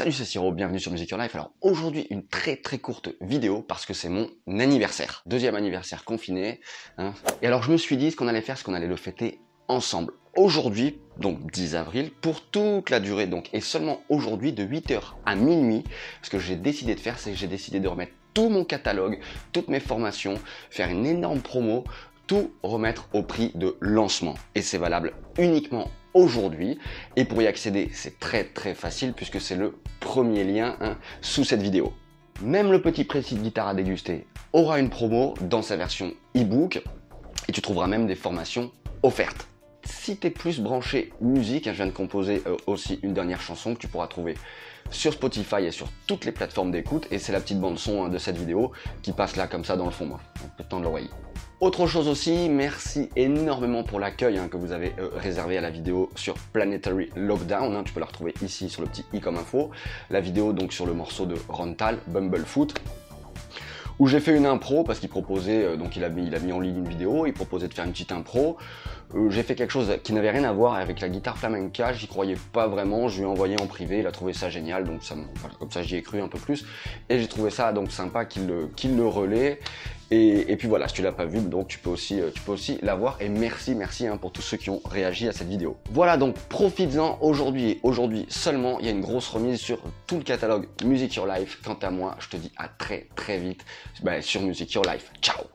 Salut c'est Siro, bienvenue sur Music Your Life. Alors aujourd'hui une très très courte vidéo parce que c'est mon anniversaire. Deuxième anniversaire confiné. Hein. Et alors je me suis dit ce qu'on allait faire, c'est qu'on allait le fêter ensemble. Aujourd'hui, donc 10 avril, pour toute la durée, donc, et seulement aujourd'hui de 8h à minuit, ce que j'ai décidé de faire, c'est que j'ai décidé de remettre tout mon catalogue, toutes mes formations, faire une énorme promo, tout remettre au prix de lancement. Et c'est valable uniquement aujourd'hui. Et pour y accéder, c'est très très facile puisque c'est le premier lien hein, sous cette vidéo. Même le petit précis de guitare à déguster aura une promo dans sa version e-book et tu trouveras même des formations offertes. Si tu es plus branché musique, hein, je viens de composer euh, aussi une dernière chanson que tu pourras trouver sur Spotify et sur toutes les plateformes d'écoute et c'est la petite bande son hein, de cette vidéo qui passe là comme ça dans le fond. De l'oreille. Autre chose aussi, merci énormément pour l'accueil hein, que vous avez euh, réservé à la vidéo sur Planetary Lockdown. Hein. tu peux la retrouver ici sur le petit i comme info. La vidéo donc sur le morceau de Rontal, Bumblefoot où j'ai fait une impro parce qu'il proposait, euh, donc il a, mis, il a mis en ligne une vidéo, il proposait de faire une petite impro. Euh, j'ai fait quelque chose qui n'avait rien à voir avec la guitare flamenca, j'y croyais pas vraiment, je lui ai envoyé en privé, il a trouvé ça génial, donc comme ça j'y ai cru un peu plus, et j'ai trouvé ça donc sympa qu'il le relaie, et, puis voilà, si tu l'as pas vu, donc tu peux aussi, euh, tu peux aussi la voir. Et merci, merci hein, pour tous ceux qui ont réagi à cette vidéo. Voilà, donc profites-en aujourd'hui aujourd'hui seulement. Il y a une grosse remise sur tout le catalogue Music Your Life. Quant à moi, je te dis à très très vite bah, sur Music Your Life. Ciao